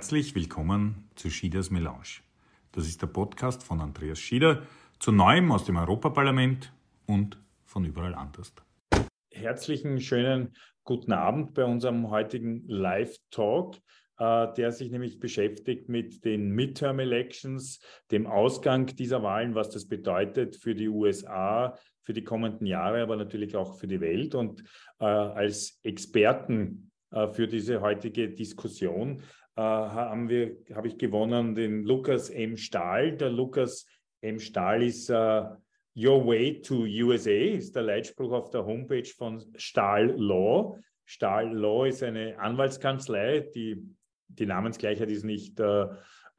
Herzlich willkommen zu Schieders Melange. Das ist der Podcast von Andreas Schieder zu Neuem aus dem Europaparlament und von überall anders. Herzlichen schönen guten Abend bei unserem heutigen Live-Talk, äh, der sich nämlich beschäftigt mit den Midterm Elections, dem Ausgang dieser Wahlen, was das bedeutet für die USA, für die kommenden Jahre, aber natürlich auch für die Welt. Und äh, als Experten äh, für diese heutige Diskussion äh, haben wir, habe ich gewonnen den Lukas M. Stahl. Der Lukas M. Stahl ist uh, Your Way to USA, ist der Leitspruch auf der Homepage von Stahl Law. Stahl Law ist eine Anwaltskanzlei, die, die Namensgleichheit ist nicht äh,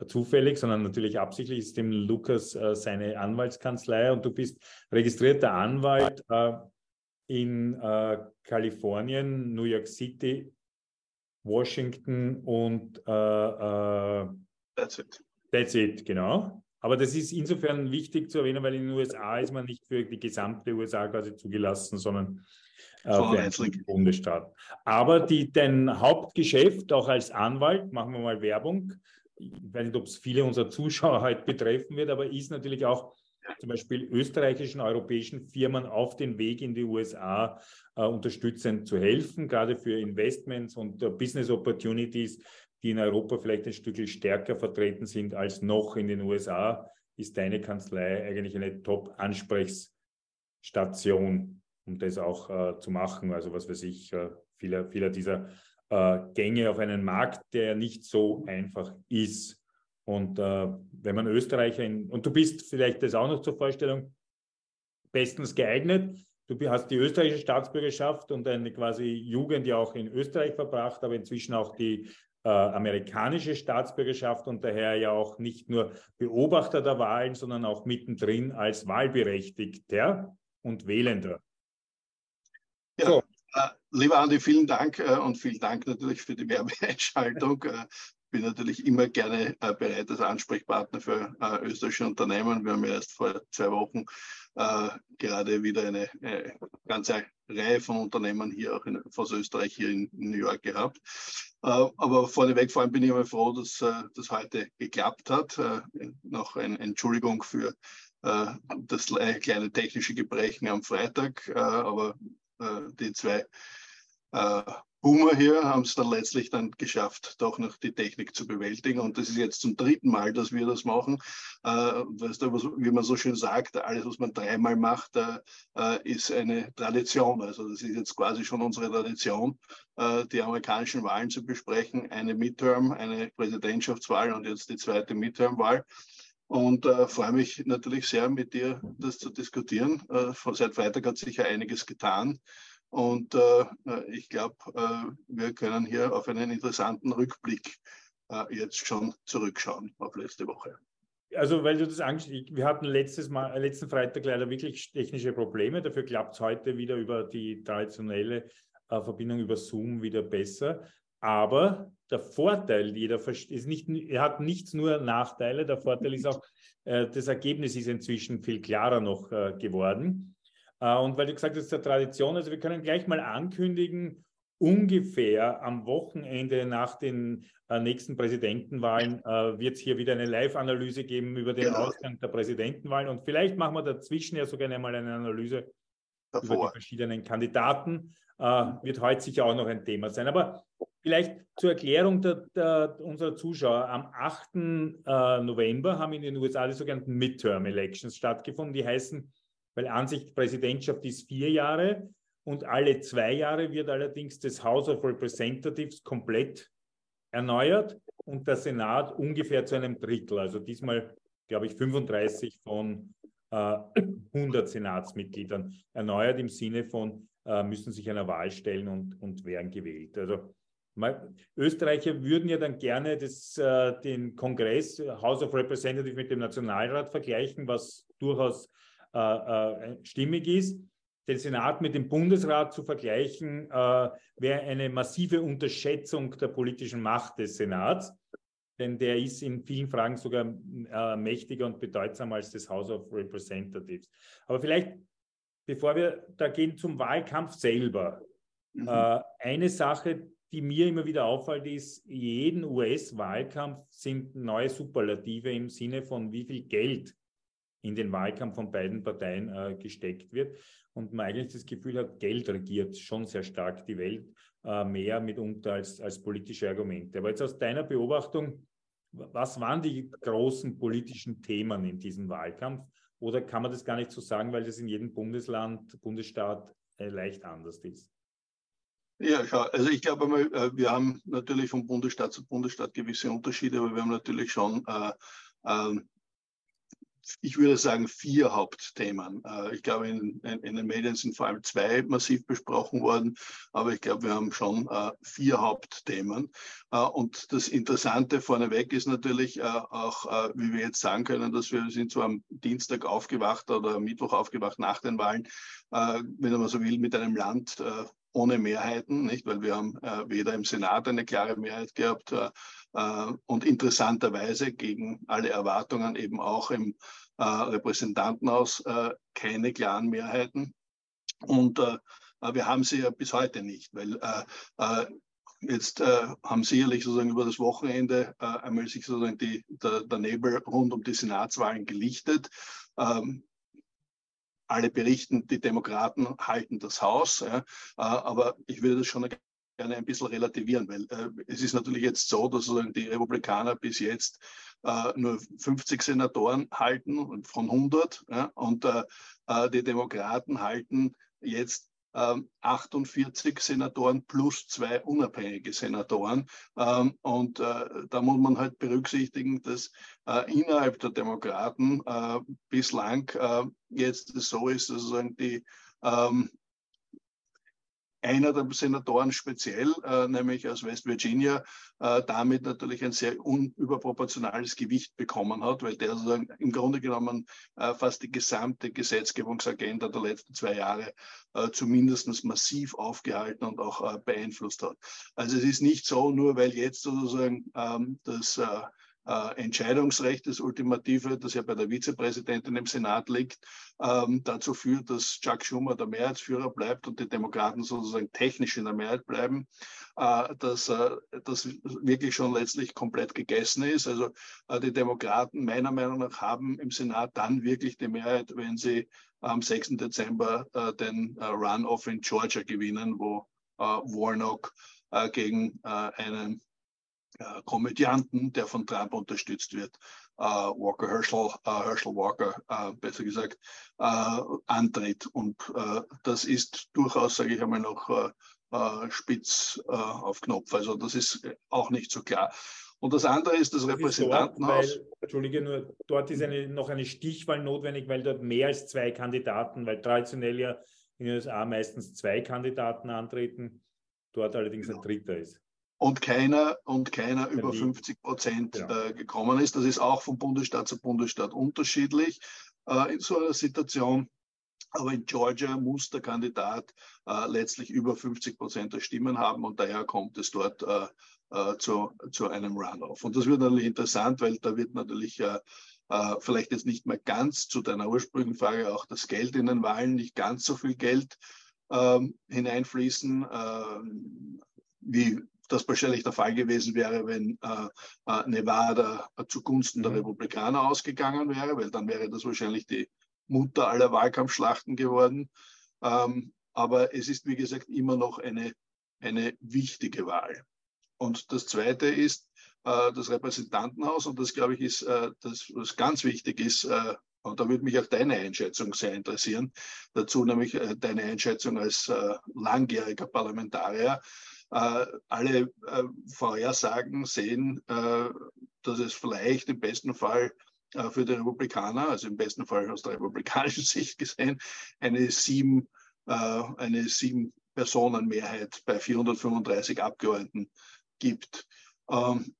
zufällig, sondern natürlich absichtlich ist dem Lukas äh, seine Anwaltskanzlei und du bist registrierter Anwalt äh, in äh, Kalifornien, New York City, Washington und äh, äh, That's it. That's it, genau. Aber das ist insofern wichtig zu erwähnen, weil in den USA ist man nicht für die gesamte USA quasi zugelassen, sondern äh, für einen Bundesstaat. Aber die, dein Hauptgeschäft, auch als Anwalt, machen wir mal Werbung, ich weiß nicht, ob es viele unserer Zuschauer heute betreffen wird, aber ist natürlich auch zum Beispiel österreichischen, europäischen Firmen auf den Weg in die USA äh, unterstützend zu helfen, gerade für Investments und äh, Business Opportunities, die in Europa vielleicht ein Stück stärker vertreten sind als noch in den USA, ist deine Kanzlei eigentlich eine Top-Ansprechstation, um das auch äh, zu machen. Also was weiß ich, äh, viele, viele dieser äh, Gänge auf einen Markt, der nicht so einfach ist. Und äh, wenn man Österreicher in, und du bist vielleicht das auch noch zur Vorstellung, bestens geeignet. Du hast die österreichische Staatsbürgerschaft und eine quasi Jugend ja auch in Österreich verbracht, aber inzwischen auch die äh, amerikanische Staatsbürgerschaft und daher ja auch nicht nur Beobachter der Wahlen, sondern auch mittendrin als Wahlberechtigter und Wählender. Ja, so. äh, lieber Andi, vielen Dank äh, und vielen Dank natürlich für die Werbeeinschaltung. Bin natürlich immer gerne äh, bereit als Ansprechpartner für äh, österreichische Unternehmen. Wir haben ja erst vor zwei Wochen äh, gerade wieder eine äh, ganze Reihe von Unternehmen hier auch in, aus Österreich hier in New York gehabt. Äh, aber vorneweg vor allem bin ich immer froh, dass äh, das heute geklappt hat. noch eine Entschuldigung für das kleine technische Gebrechen am Freitag, aber die zwei Boomer hier haben es dann letztlich dann geschafft, doch noch die Technik zu bewältigen. Und das ist jetzt zum dritten Mal, dass wir das machen. Äh, weißt du, wie man so schön sagt, alles, was man dreimal macht, äh, äh, ist eine Tradition. Also das ist jetzt quasi schon unsere Tradition, äh, die amerikanischen Wahlen zu besprechen. Eine Midterm, eine Präsidentschaftswahl und jetzt die zweite Midterm-Wahl. Und äh, freue mich natürlich sehr, mit dir das zu diskutieren. Äh, seit Freitag hat sich ja einiges getan. Und äh, äh, ich glaube, äh, wir können hier auf einen interessanten Rückblick äh, jetzt schon zurückschauen auf letzte Woche. Also, weil du das angesprochen wir hatten letztes Mal, letzten Freitag leider wirklich technische Probleme. Dafür klappt es heute wieder über die traditionelle äh, Verbindung über Zoom wieder besser. Aber der Vorteil, jeder ist nicht, hat nichts nur Nachteile. Der Vorteil ist auch, äh, das Ergebnis ist inzwischen viel klarer noch geworden. Äh, und weil du gesagt hast, der Tradition, also wir können gleich mal ankündigen, ungefähr am Wochenende nach den äh, nächsten Präsidentenwahlen äh, wird es hier wieder eine Live-Analyse geben über den genau. Ausgang der Präsidentenwahlen. Und vielleicht machen wir dazwischen ja sogar einmal eine Analyse Davor. über die verschiedenen Kandidaten. Wird heute sicher auch noch ein Thema sein. Aber vielleicht zur Erklärung der, der, unserer Zuschauer. Am 8. Äh, November haben in den USA die sogenannten Midterm Elections stattgefunden. Die heißen weil Ansicht Präsidentschaft ist vier Jahre und alle zwei Jahre wird allerdings das House of Representatives komplett erneuert und der Senat ungefähr zu einem Drittel. Also diesmal, glaube ich, 35 von äh, 100 Senatsmitgliedern erneuert im Sinne von, äh, müssen sich einer Wahl stellen und, und werden gewählt. Also mal, Österreicher würden ja dann gerne das, äh, den Kongress, House of Representatives mit dem Nationalrat vergleichen, was durchaus äh, äh, stimmig ist. Den Senat mit dem Bundesrat zu vergleichen, äh, wäre eine massive Unterschätzung der politischen Macht des Senats, denn der ist in vielen Fragen sogar äh, mächtiger und bedeutsamer als das House of Representatives. Aber vielleicht, bevor wir da gehen zum Wahlkampf selber, mhm. äh, eine Sache, die mir immer wieder auffällt, ist, jeden US-Wahlkampf sind neue Superlative im Sinne von, wie viel Geld in den Wahlkampf von beiden Parteien äh, gesteckt wird. Und man eigentlich das Gefühl hat, Geld regiert schon sehr stark die Welt, äh, mehr mitunter als, als politische Argumente. Aber jetzt aus deiner Beobachtung, was waren die großen politischen Themen in diesem Wahlkampf? Oder kann man das gar nicht so sagen, weil das in jedem Bundesland, Bundesstaat äh, leicht anders ist? Ja, also ich glaube einmal, äh, wir haben natürlich von Bundesstaat zu Bundesstaat gewisse Unterschiede, aber wir haben natürlich schon äh, äh, ich würde sagen, vier Hauptthemen. Äh, ich glaube, in, in, in, den Medien sind vor allem zwei massiv besprochen worden, aber ich glaube, wir haben schon äh, vier Hauptthemen. Äh, und das Interessante vorneweg ist natürlich auch, wie wir jetzt sagen können, dass wir sind zwar am Dienstag aufgewacht oder am Mittwoch aufgewacht nach den Wahlen, wenn man so will, mit einem Land ohne Mehrheiten, nicht? Weil wir haben weder im Senat eine klare Mehrheit gehabt, äh, und interessanterweise gegen alle Erwartungen eben auch im äh, Repräsentantenhaus äh, keine klaren Mehrheiten. Und wir haben sie ja bis heute nicht, weil Jetzt äh, haben sicherlich sozusagen über das Wochenende äh, einmal sich sozusagen die, der, der, Nebel rund um die Senatswahlen gelichtet. Ähm, alle berichten, die Demokraten halten das Haus. Ja, äh, aber ich würde das schon gerne ein bisschen relativieren, weil äh, es ist natürlich jetzt so, dass die Republikaner bis jetzt äh, nur 50 Senatoren halten von 100 ja, und äh, äh, die Demokraten halten jetzt 48 ähm, Senatoren plus zwei unabhängige Senatoren. Ähm, und äh, da muss man halt berücksichtigen, dass äh, innerhalb der Demokraten äh, bislang jetzt so ist, dass sozusagen die ähm, einer der Senatoren speziell, äh, nämlich aus West Virginia, äh, damit natürlich ein sehr unüberproportionales Gewicht bekommen hat, weil der sozusagen im Grunde genommen äh, fast die gesamte Gesetzgebungsagenda der letzten zwei Jahre äh, zumindest massiv aufgehalten und auch äh, beeinflusst hat. Also es ist nicht so, nur weil jetzt sozusagen ähm, das äh, Entscheidungsrecht, das Ultimative, das ja bei der Vizepräsidentin im Senat liegt, ähm, dazu führt, dass Chuck Schumer der Mehrheitsführer bleibt und die Demokraten sozusagen technisch in der Mehrheit bleiben, äh, dass äh, das wirklich schon letztlich komplett gegessen ist. Also die Demokraten meiner Meinung nach haben im Senat dann wirklich die Mehrheit, wenn sie am 6. Dezember den Runoff in Georgia gewinnen, wo Warnock gegen einen äh, Komödianten, der von Trump unterstützt wird, äh, Walker Herschel, äh, Herschel Walker, äh, besser gesagt, äh, antritt. Und äh, das ist durchaus, sage ich einmal, noch spitz auf Knopf. Also das ist auch nicht so klar. Und das andere ist das Repräsentantenhaus. Dort, weil, Entschuldige, nur dort ist eine, noch eine Stichwahl notwendig, weil dort mehr als zwei Kandidaten, weil traditionell ja in den USA meistens zwei Kandidaten antreten, dort allerdings genau. ein dritter ist und keiner, und keiner über 50 Prozent ja. äh, gekommen ist. Das ist auch von Bundesstaat zu Bundesstaat unterschiedlich äh, in so einer Situation. Aber in Georgia muss der Kandidat äh, letztlich über 50 Prozent der Stimmen haben und daher kommt es dort äh, äh, zu, zu einem Runoff. Und das wird natürlich interessant, weil da wird natürlich äh, vielleicht jetzt nicht mehr ganz zu deiner ursprünglichen Frage auch das Geld in den Wahlen, nicht ganz so viel Geld ähm, hineinfließen, wie das wahrscheinlich der Fall gewesen wäre, wenn äh, äh, Nevada zugunsten der mhm. Republikaner ausgegangen wäre, weil dann wäre das wahrscheinlich die Mutter aller Wahlkampfschlachten geworden. Ähm, aber es ist, wie gesagt, immer noch eine, eine wichtige Wahl. Und das Zweite ist äh, das Repräsentantenhaus. Und das, glaube ich, ist äh, das, was ganz wichtig ist. Äh, und da würde mich auch deine Einschätzung sehr interessieren. Dazu nämlich äh, deine Einschätzung als langjähriger Parlamentarier. Äh, alle äh, Vorhersagen sehen, äh, dass es vielleicht im besten Fall für die Republikaner, also im besten Fall aus der republikanischen Sicht gesehen, eine sieben, eine sieben Personenmehrheit bei 435 Abgeordneten gibt. Ähm,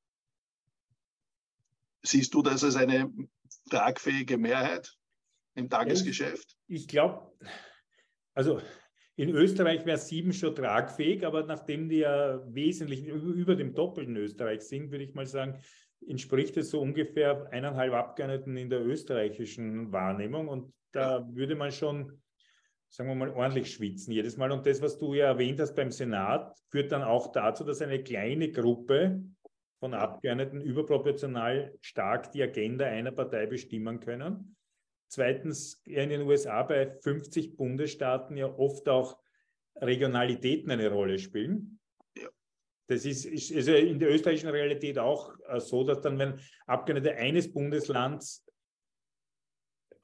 siehst du das als eine tragfähige Mehrheit im Tagesgeschäft? Ich glaube, also in Österreich wäre sieben schon tragfähig, aber nachdem die ja wesentlich über dem Doppelten Österreich sind, würde ich mal sagen, entspricht es so ungefähr eineinhalb Abgeordneten in der österreichischen Wahrnehmung. Und da würde man schon sagen wir mal, ordentlich schwitzen jedes Mal. Und das, was du ja erwähnt hast beim Senat, führt dann auch dazu, dass eine kleine Gruppe von Abgeordneten überproportional stark die Agenda einer Partei bestimmen können. Zweitens, in den USA bei 50 Bundesstaaten ja oft auch Regionalitäten eine Rolle spielen. Das ist, ist also in der österreichischen Realität auch äh, so, dass dann, wenn Abgeordnete eines Bundeslands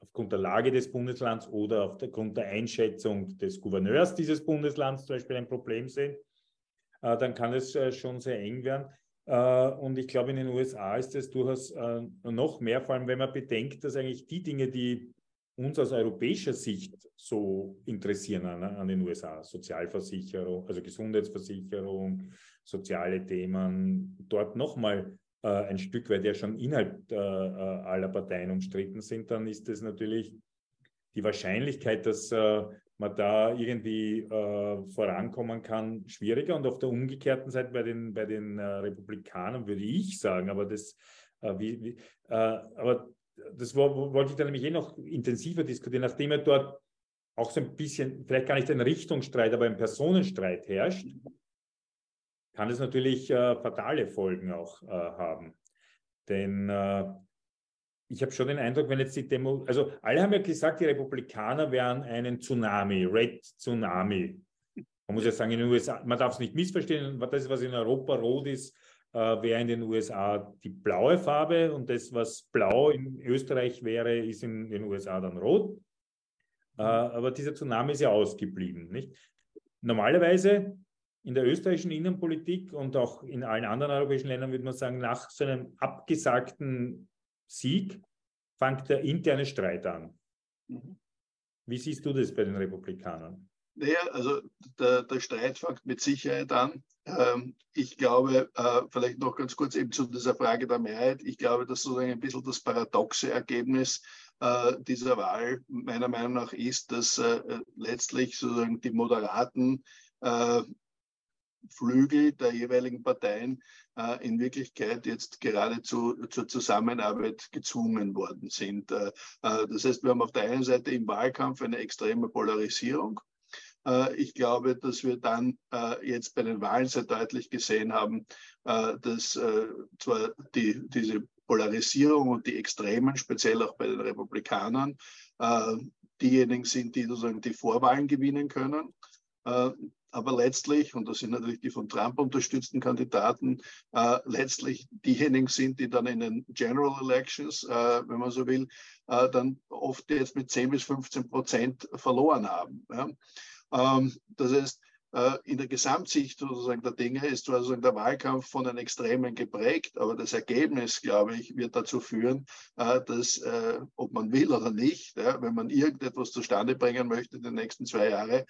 aufgrund der Lage des Bundeslands oder aufgrund der Einschätzung des Gouverneurs dieses Bundeslands zum Beispiel ein Problem sehen, äh, dann kann es äh, schon sehr eng werden. Äh, und ich glaube, in den USA ist es durchaus äh, noch mehr, vor allem wenn man bedenkt, dass eigentlich die Dinge, die uns aus europäischer Sicht so interessieren an, an den USA, Sozialversicherung, also Gesundheitsversicherung, soziale Themen, dort nochmal äh, ein Stück weit ja schon innerhalb äh, aller Parteien umstritten sind, dann ist es natürlich die Wahrscheinlichkeit, dass äh, man da irgendwie äh, vorankommen kann, schwieriger. Und auf der umgekehrten Seite bei den, bei den äh, Republikanern würde ich sagen, aber das, äh, wie, wie, äh, aber das wollte ich dann nämlich eh noch intensiver diskutieren, nachdem er dort auch so ein bisschen, vielleicht gar nicht ein Richtungsstreit, aber ein Personenstreit herrscht, kann es natürlich äh, fatale Folgen auch äh, haben. Denn ich habe schon den Eindruck, wenn jetzt die Demo, also alle haben ja gesagt, die Republikaner wären einen Tsunami, Red Tsunami. Man muss ja sagen, in den USA, man darf es nicht missverstehen, das, was in Europa rot ist, äh, wäre in den USA die blaue Farbe und das, was blau in Österreich wäre, ist in den USA dann rot. Äh, aber dieser Tsunami ist ja ausgeblieben. Nicht? Normalerweise in der österreichischen Innenpolitik und auch in allen anderen europäischen Ländern würde man sagen, nach so einem abgesagten Sieg fängt der interne Streit an. Mhm. Wie siehst du das bei den Republikanern? Naja, also der, der Streit fängt mit Sicherheit an. Ähm, ich glaube, äh, vielleicht noch ganz kurz eben zu dieser Frage der Mehrheit. Ich glaube, dass sozusagen ein bisschen das paradoxe Ergebnis äh, dieser Wahl meiner Meinung nach ist, dass äh, letztlich sozusagen die Moderaten äh, Flügel der jeweiligen Parteien äh, in Wirklichkeit jetzt geradezu zur Zusammenarbeit gezwungen worden sind. Äh, äh, das heißt, wir haben auf der einen Seite im Wahlkampf eine extreme Polarisierung. Äh, ich glaube, dass wir dann äh, jetzt bei den Wahlen sehr deutlich gesehen haben, äh, dass zwar die, diese Polarisierung und die Extremen, speziell auch bei den Republikanern, diejenigen sind, die sozusagen die Vorwahlen gewinnen können aber letztlich, und das sind natürlich die von Trump unterstützten Kandidaten, äh, letztlich diejenigen sind, die dann in den General Elections, äh, wenn man so will, äh, dann oft jetzt mit 10 bis 15 Prozent verloren haben. Ja. Ähm, das heißt, in der Gesamtsicht sozusagen der Dinge ist sozusagen der Wahlkampf von den Extremen geprägt, aber das Ergebnis, glaube ich, wird dazu führen, äh, dass, äh, ob man will oder nicht, wenn man irgendetwas zustande bringen möchte in den nächsten zwei Jahren,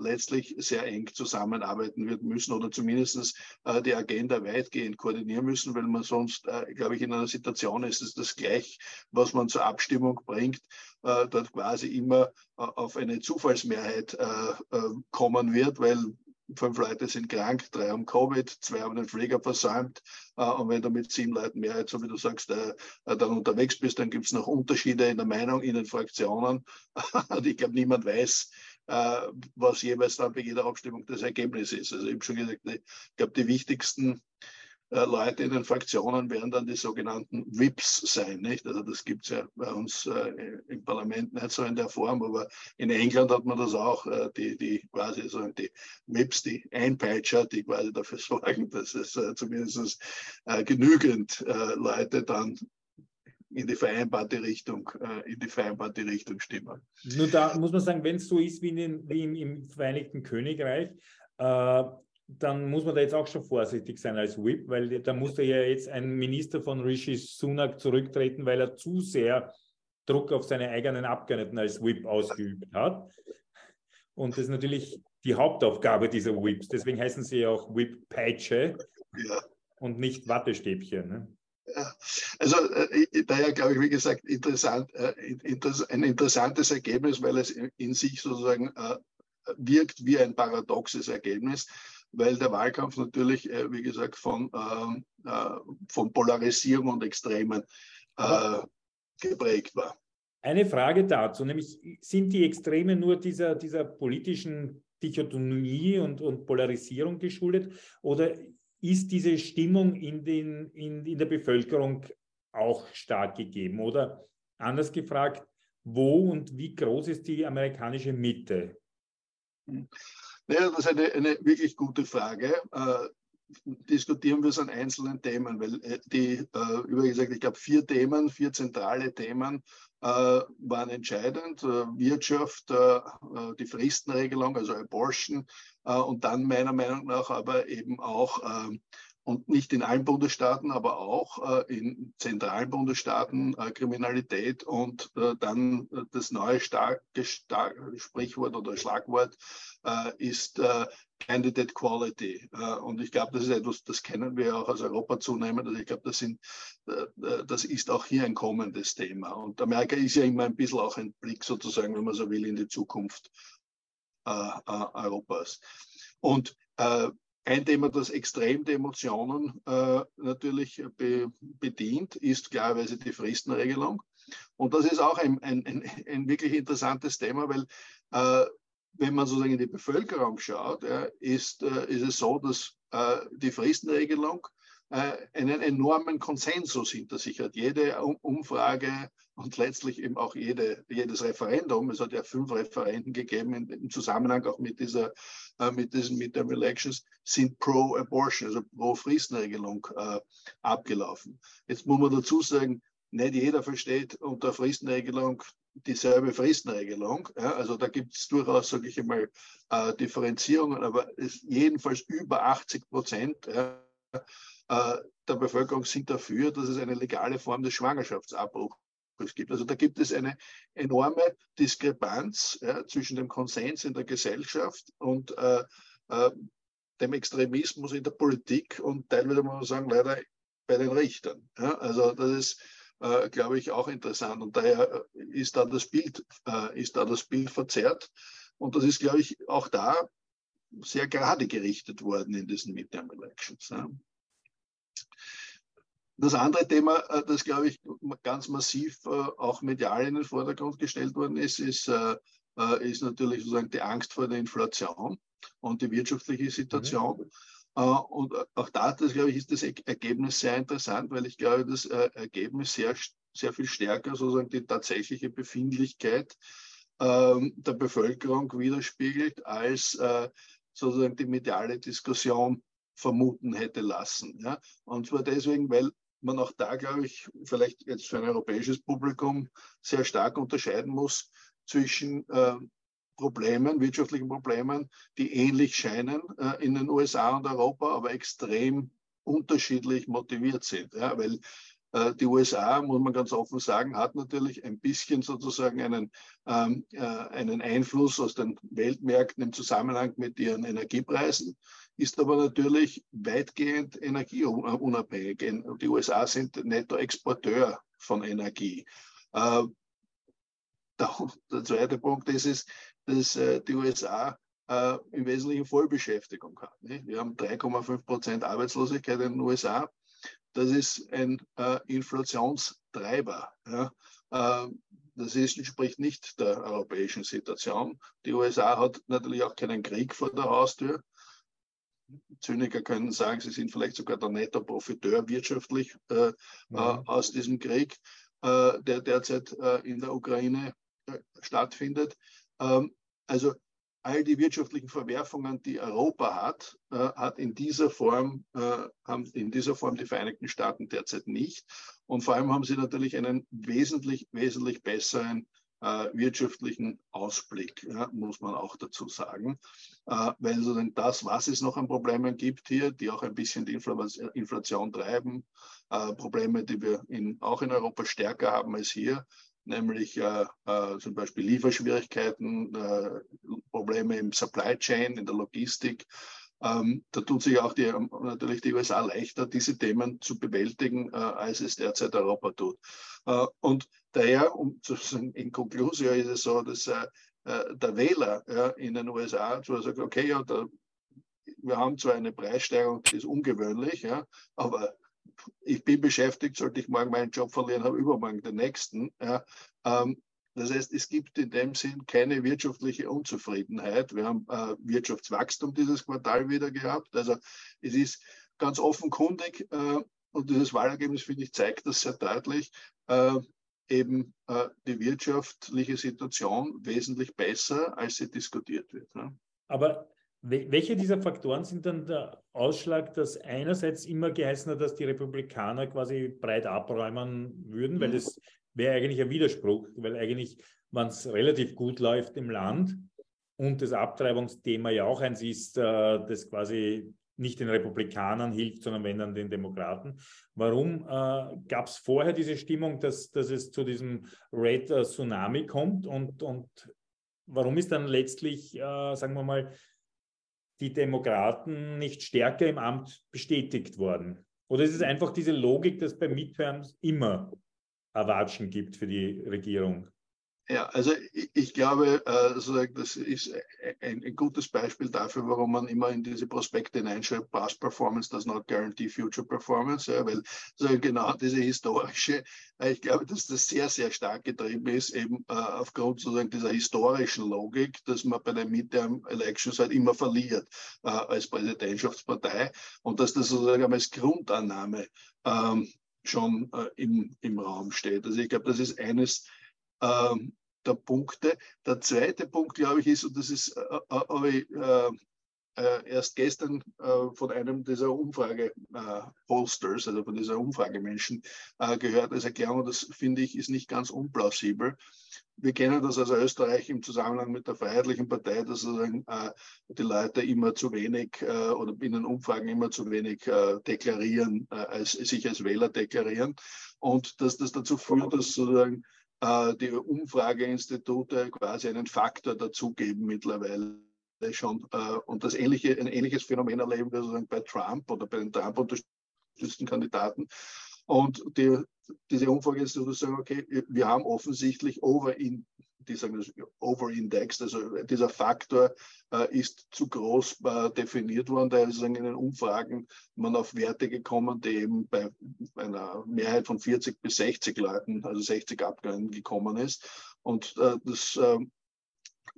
letztlich sehr eng zusammenarbeiten wird müssen oder zumindest die Agenda weitgehend koordinieren müssen, weil man sonst, glaube ich, in einer Situation ist, dass das gleich, was man zur Abstimmung bringt, dort quasi immer auf eine Zufallsmehrheit kommen wird, weil fünf Leute sind krank, drei haben Covid, zwei haben den Pfleger versäumt. Äh, und wenn du mit sieben Leuten Mehrheit, so wie du sagst, äh, äh, dann unterwegs bist, dann gibt es noch Unterschiede in der Meinung in den Fraktionen. und ich glaube, niemand weiß, was jeweils dann bei jeder Abstimmung das Ergebnis ist. Also ich habe schon gesagt, ich glaube, die wichtigsten Leute in den Fraktionen werden dann die sogenannten VIPs sein. Nicht? Also das gibt es ja bei uns äh, im Parlament nicht so in der Form, aber in England hat man das auch, äh, die, die quasi so die VIPs, die Einpeitscher, die quasi dafür sorgen, dass es äh, zumindest äh, genügend äh, Leute dann in die vereinbarte Richtung, in die vereinbarte Richtung stimmen. Nur da muss man sagen, wenn es so ist wie, in wie im, im Vereinigten Königreich, äh, dann muss man da jetzt auch schon vorsichtig sein als Whip, weil da musste ja jetzt ein Minister von Rishi Sunak zurücktreten, weil er zu sehr Druck auf seine eigenen Abgeordneten als Whip ausgeübt hat. Und das ist natürlich die Hauptaufgabe dieser Whips. Deswegen heißen sie ja auch Whip-Peitsche ja. und nicht Wattestäbchen. Ne? Ja, also äh, daher glaube ich, wie gesagt, interessant, äh, ein interessantes Ergebnis, weil es in sich sozusagen äh, wirkt wie ein paradoxes Ergebnis weil der Wahlkampf natürlich, äh, wie gesagt, von, ähm, äh, von Polarisierung und Extremen äh, geprägt war. Eine Frage dazu, nämlich sind die Extreme nur dieser, dieser politischen Dichotomie und, und Polarisierung geschuldet oder ist diese Stimmung in, den, in, in der Bevölkerung auch stark gegeben? Oder anders gefragt, wo und wie groß ist die amerikanische Mitte? Naja, das ist eine, eine wirklich gute Frage. Äh, diskutieren wir es an einzelnen Themen, weil äh, die, äh, über gesagt, ich glaube, vier Themen, vier zentrale Themen äh, waren entscheidend. Äh, Wirtschaft, äh, die Fristenregelung, also Abortion und dann meiner Meinung nach aber eben auch ähm, und nicht in allen Bundesstaaten, aber auch äh, in zentralen Bundesstaaten äh, Kriminalität und äh, dann das neue starke Star Sprichwort oder Schlagwort ist Candidate Quality. und ich glaube, das ist etwas, das kennen wir auch aus Europa zunehmend. Also ich glaube, das, sind, das ist auch hier ein kommendes Thema. Und Amerika ist ja immer ein bisschen auch ein Blick sozusagen, wenn man so will, in die Zukunft Europas. Und ein Thema, das extrem die Emotionen äh, natürlich be bedient, ist klarerweise die Fristenregelung. Und das ist auch ein, ein, ein, ein wirklich interessantes Thema, weil äh, wenn man sozusagen in die Bevölkerung schaut, ja, ist, äh, ist es so, dass äh, die Fristenregelung einen enormen Konsensus hinter sich hat. Jede Umfrage und letztlich eben auch jede, jedes Referendum, es hat ja fünf Referenden gegeben im Zusammenhang auch mit dieser, äh, mit diesen Midterm Elections, sind pro-Abortion, also pro-Fristenregelung äh, abgelaufen. Jetzt muss man dazu sagen, nicht jeder versteht unter Fristenregelung dieselbe Fristenregelung. Ja, also da gibt es durchaus, sage ich einmal, äh, Differenzierungen, aber jedenfalls über 80 Prozent ja, äh, der Bevölkerung sind dafür, dass es eine legale Form des Schwangerschaftsabbruchs gibt. Also da gibt es eine enorme Diskrepanz ja, zwischen dem Konsens in der Gesellschaft und äh, äh, dem Extremismus in der Politik und teilweise muss man sagen, leider bei den Richtern. Ja, also das ist, äh, glaube ich, auch interessant. Und daher ist da das Bild, äh, ist da das Bild verzerrt. Und das ist, glaube ich, auch da sehr gerade gerichtet worden in diesen Midterm Elections. Ja. Das andere Thema, äh, das glaube ich ganz massiv äh, auch medial in den Vordergrund gestellt worden ist, ist, äh, ist natürlich sozusagen die Angst vor der Inflation und die wirtschaftliche Situation. Mhm. Und auch da, das glaube ich, ist das Ergebnis sehr interessant, weil ich glaube, das Ergebnis sehr, sehr viel stärker sozusagen die tatsächliche Befindlichkeit ähm, der Bevölkerung widerspiegelt, als sozusagen die mediale Diskussion vermuten hätte lassen. Ja? Und zwar deswegen, weil man auch da, glaube ich, vielleicht jetzt für ein europäisches Publikum sehr stark unterscheiden muss zwischen äh, Problemen, wirtschaftlichen Problemen, die ähnlich scheinen äh, in den USA und Europa, aber extrem unterschiedlich motiviert sind. Ja? Weil äh, die USA, muss man ganz offen sagen, hat natürlich ein bisschen sozusagen einen, ähm, äh, einen Einfluss aus den Weltmärkten im Zusammenhang mit ihren Energiepreisen ist aber natürlich weitgehend energieunabhängig. Die USA sind Nettoexporteur von Energie. Äh, der, zweite Punkt ist, ist dass äh, die USA äh, im Wesentlichen Vollbeschäftigung hat. Wir haben 3,5 Prozent Arbeitslosigkeit in den USA. Das ist ein Inflationstreiber. das ist, entspricht nicht der europäischen Situation. Die USA hat natürlich auch keinen Krieg vor der Haustür. Zyniker können sagen, sie sind vielleicht sogar der Netto-Profiteur wirtschaftlich äh, äh, aus diesem Krieg, äh, der derzeit äh, in der Ukraine äh, stattfindet. Ähm, also all die wirtschaftlichen Verwerfungen, die Europa hat, äh, hat in dieser Form, haben in dieser Form die Vereinigten Staaten derzeit nicht. Und vor allem haben sie natürlich einen wesentlich, wesentlich besseren wirtschaftlichen Ausblick, ja, muss man auch dazu sagen. Äh, weil so das, was es noch an Problemen gibt hier, die auch ein bisschen die Inflation treiben, äh, Probleme, die wir in, auch in Europa stärker haben als hier, nämlich äh, äh, zum Beispiel Lieferschwierigkeiten, äh, Probleme im Supply Chain, in der Logistik. Ähm, da tut sich auch die, natürlich die USA leichter, diese Themen zu bewältigen, äh, als es derzeit Europa tut. Äh, und daher, um zu sagen, in Konklusion ist es so, dass äh, äh, der Wähler ja, in den USA zwar sagt, okay, ja, da, wir haben zwar eine Preissteigerung, die ist ungewöhnlich, ja, aber ich bin beschäftigt, sollte ich morgen meinen Job verlieren, habe übermorgen den nächsten. Ja, ähm, Das heißt, es gibt in dem Sinn keine wirtschaftliche Unzufriedenheit. Wir haben äh, Wirtschaftswachstum dieses Quartal wieder gehabt. Also es ist ganz offenkundig, äh, und dieses Wahlergebnis, finde ich, zeigt das sehr deutlich, äh, eben äh, die wirtschaftliche Situation wesentlich besser, als sie diskutiert wird. Ne? Aber welche dieser Faktoren sind dann der Ausschlag, dass einerseits immer geheißen hat, dass die Republikaner quasi breit abräumen würden, weil mhm. Wäre eigentlich ein Widerspruch, weil eigentlich, wenn es relativ gut läuft im Land und das Abtreibungsthema ja auch eins ist, äh, das quasi nicht den Republikanern hilft, sondern wenn dann den Demokraten. Warum äh, gab es vorher diese Stimmung, dass, dass es zu diesem Red Tsunami kommt und, und warum ist dann letztlich, äh, sagen wir mal, die Demokraten nicht stärker im Amt bestätigt worden? Oder ist es einfach diese Logik, dass bei Midterms immer Erwatschen gibt für die Regierung? Ja, also ich, glaube, äh, das ist ein, gutes Beispiel dafür, warum man immer in diese Prospekte hineinschreibt, Past Performance does not guarantee future performance, weil genau diese historische, äh, ich glaube, dass das sehr, sehr stark getrieben ist, eben äh, aufgrund sozusagen dieser historischen Logik, dass man bei den Midterm Elections halt immer verliert als Präsidentschaftspartei und dass das sozusagen als Grundannahme ähm, schon äh, im, im Raum steht. Also ich glaube, das ist eines ähm, der Punkte. Der zweite Punkt, glaube ich, ist, und das ist, äh, äh, äh, äh, erst gestern äh, von einem dieser Umfrage-Posters, also von dieser Umfragemenschen, gehört als Erklärung. Das finde ich ist nicht ganz unplausibel. Wir kennen das aus Österreich im Zusammenhang mit der Freiheitlichen Partei, dass sozusagen, die Leute immer zu wenig oder in den Umfragen immer zu wenig deklarieren, als, sich als Wähler deklarieren. Und dass das dazu führt, dass sozusagen äh, die Umfrageinstitute quasi einen Faktor dazugeben mittlerweile schon äh, und das ähnliche, ein ähnliches Phänomen erleben wir sozusagen bei Trump oder bei den Trump unterstützten Kandidaten. Und die, diese Umfrageinstitute sagen, okay, wir haben offensichtlich over in, die sagen das overindexed, also dieser Faktor äh, ist zu groß äh, definiert worden. Da ist in den Umfragen man auf Werte gekommen, die eben bei einer Mehrheit von 40 bis 60 Leuten, also 60 Abgeordneten gekommen ist. Und äh, das, ähm,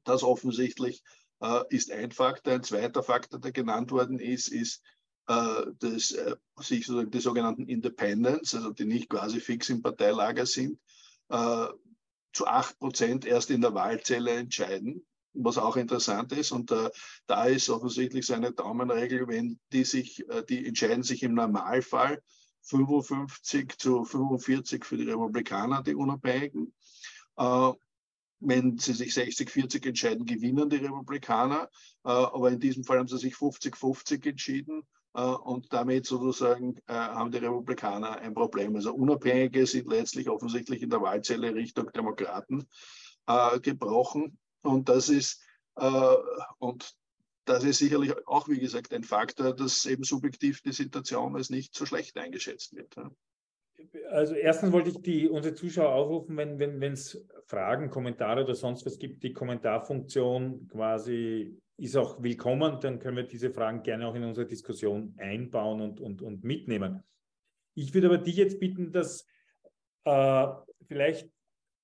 das offensichtlich äh, ist ein Faktor. Ein zweiter Faktor, der genannt worden ist, ist, äh, das, äh, sich sozusagen die sogenannten Independents, also die nicht quasi fix im Parteilager sind, zu acht Prozent erst in der Wahlzelle entscheiden, was auch interessant ist. Und äh, da ist offensichtlich so eine Daumenregel, wenn die sich, äh, die entscheiden sich im Normalfall 55 zu 45 für die Republikaner, die Unabhängigen. Äh, wenn sie sich 60-40 entscheiden, gewinnen die Republikaner. Äh, aber in diesem Fall haben sie sich 50-50 entschieden. Äh, und damit sozusagen äh, haben die Republikaner ein Problem. Also Unabhängige sind letztlich offensichtlich in der Wahlzelle Richtung Demokraten gebrochen. Und das ist, und das ist sicherlich auch, wie gesagt, ein Faktor, dass eben subjektiv die Situation als nicht so schlecht eingeschätzt wird. Also erstens wollte ich die, unsere Zuschauer aufrufen, wenn es wenn, Fragen, Kommentare oder sonst was gibt, die Kommentarfunktion quasi ist auch willkommen. Dann können wir diese Fragen gerne auch in unsere Diskussion einbauen und, und, und mitnehmen. Ich würde aber dich jetzt bitten, dass äh, vielleicht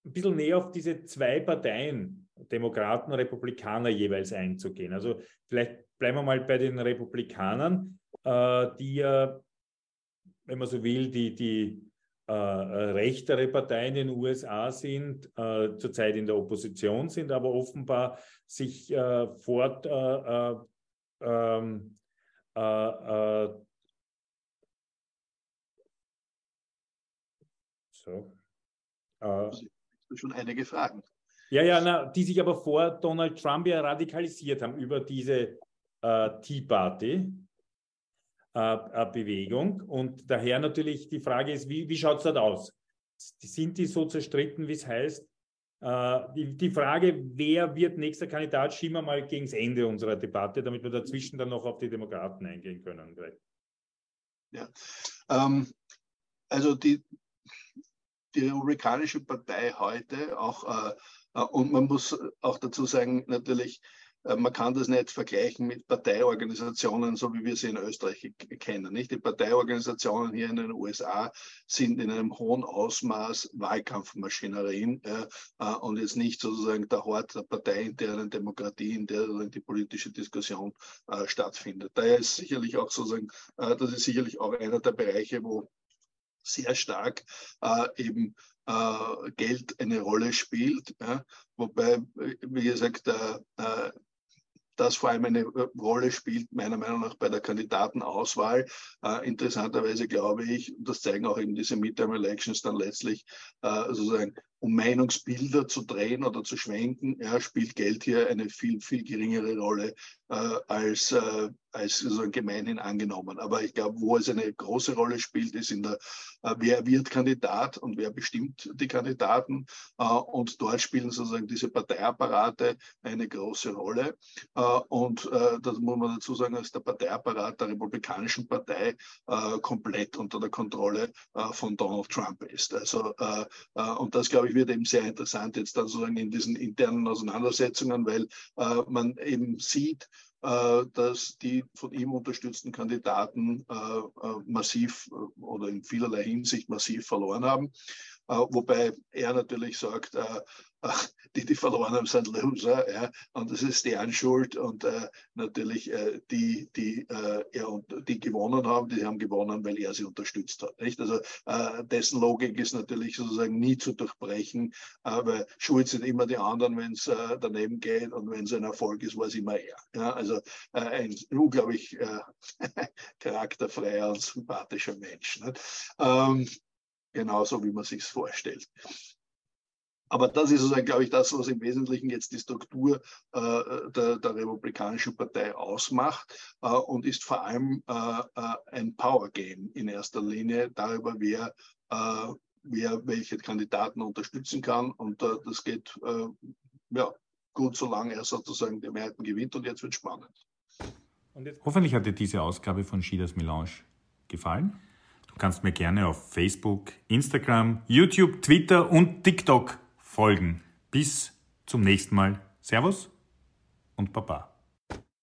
ein bisschen näher auf diese zwei Parteien, Demokraten und Republikaner jeweils einzugehen. Also vielleicht bleiben wir mal bei den Republikanern, äh, die ja, wenn man so will, die, die äh, äh, rechtere Parteien in den USA sind, äh, zurzeit in der Opposition sind, aber offenbar sich äh, fort äh, äh, ähm, so. schon einige Fragen. Ja, ja, na, die sich aber vor Donald Trump ja radikalisiert haben über diese Tea Party. Äh, äh, Bewegung. Und daher natürlich die Frage ist, wie, wie schaut es dort aus? Sind die so zerstritten, wie es heißt? Äh, die, die Frage, wer wird nächster Kandidat, schieben wir mal gegen das Ende unserer Debatte, damit wir dazwischen dann noch auf die Demokraten eingehen können. Ja, ähm, also die, die Republikanische Partei heute auch, äh, und man muss auch dazu sagen, natürlich, man kann das nicht vergleichen mit Parteiorganisationen, so wie wir sie in Österreich kennen. Nicht? Die Parteiorganisationen hier in den USA sind in einem hohen Ausmaß Wahlkampfmaschinerien äh, und jetzt nicht sozusagen der Hort der parteiinternen Demokratie, in der die politische Diskussion äh, stattfindet. Daher ist sicherlich auch sozusagen, äh, das ist sicherlich auch einer der Bereiche, wo sehr stark äh, eben äh, Geld eine Rolle spielt. Ja? Wobei, wie gesagt, äh, äh das vor allem eine äh, Rolle spielt, meiner Meinung nach, bei der Kandidatenauswahl. Äh, interessanterweise glaube ich, und das zeigen auch eben diese Midterm Elections dann letztlich, äh, sozusagen, um Meinungsbilder zu drehen oder zu schwenken, ja, spielt Geld hier eine viel, viel geringere Rolle äh, als, äh, als sozusagen gemeinhin angenommen. Aber ich glaube, wo es eine große Rolle spielt, ist in der, äh, wer wird Kandidat und wer bestimmt die Kandidaten. Äh, und dort spielen sozusagen diese Parteiapparate eine große Rolle. Äh, und äh, das muss man dazu sagen, dass der Parteiapparat der Republikanischen Partei komplett unter der Kontrolle von Donald Trump ist. Also, und das, glaube ich, wird eben sehr interessant jetzt dann sozusagen in diesen internen Auseinandersetzungen, weil man eben sieht, äh, dass die von ihm unterstützten Kandidaten äh, äh, massiv oder in vielerlei Hinsicht massiv verloren haben. Wobei er natürlich sagt, die, die verloren haben, sind Loser. Ja, und das ist deren Schuld. Und äh, natürlich äh, die, die, äh, ja, und die gewonnen haben, die haben gewonnen, weil er sie unterstützt hat. Nicht? Also äh, dessen Logik ist natürlich sozusagen nie zu durchbrechen, weil schuld sind immer die anderen, wenn es äh, daneben geht. Und wenn es ein Erfolg ist, war es immer er. Ja, also äh, ein unglaublich charakterfreier und sympathischer Mensch. Ähm, genauso wie man sich vorstellt. Aber das ist sozusagen, glaube ich, das, was im Wesentlichen jetzt die Struktur äh, der, der, Republikanischen Partei ausmacht äh, und ist vor allem äh, äh ein Power Game in erster Linie darüber, wer, äh, wer welche Kandidaten unterstützen kann. Und äh, das geht ja, gut, solange er sozusagen die Mehrheiten gewinnt. Und jetzt wird es spannend. Hoffentlich hat dir diese Ausgabe von Schieders Melange gefallen. Du kannst mir gerne auf Facebook, Instagram, YouTube, Twitter und TikTok folgen. Bis zum nächsten Mal. Servus und Baba.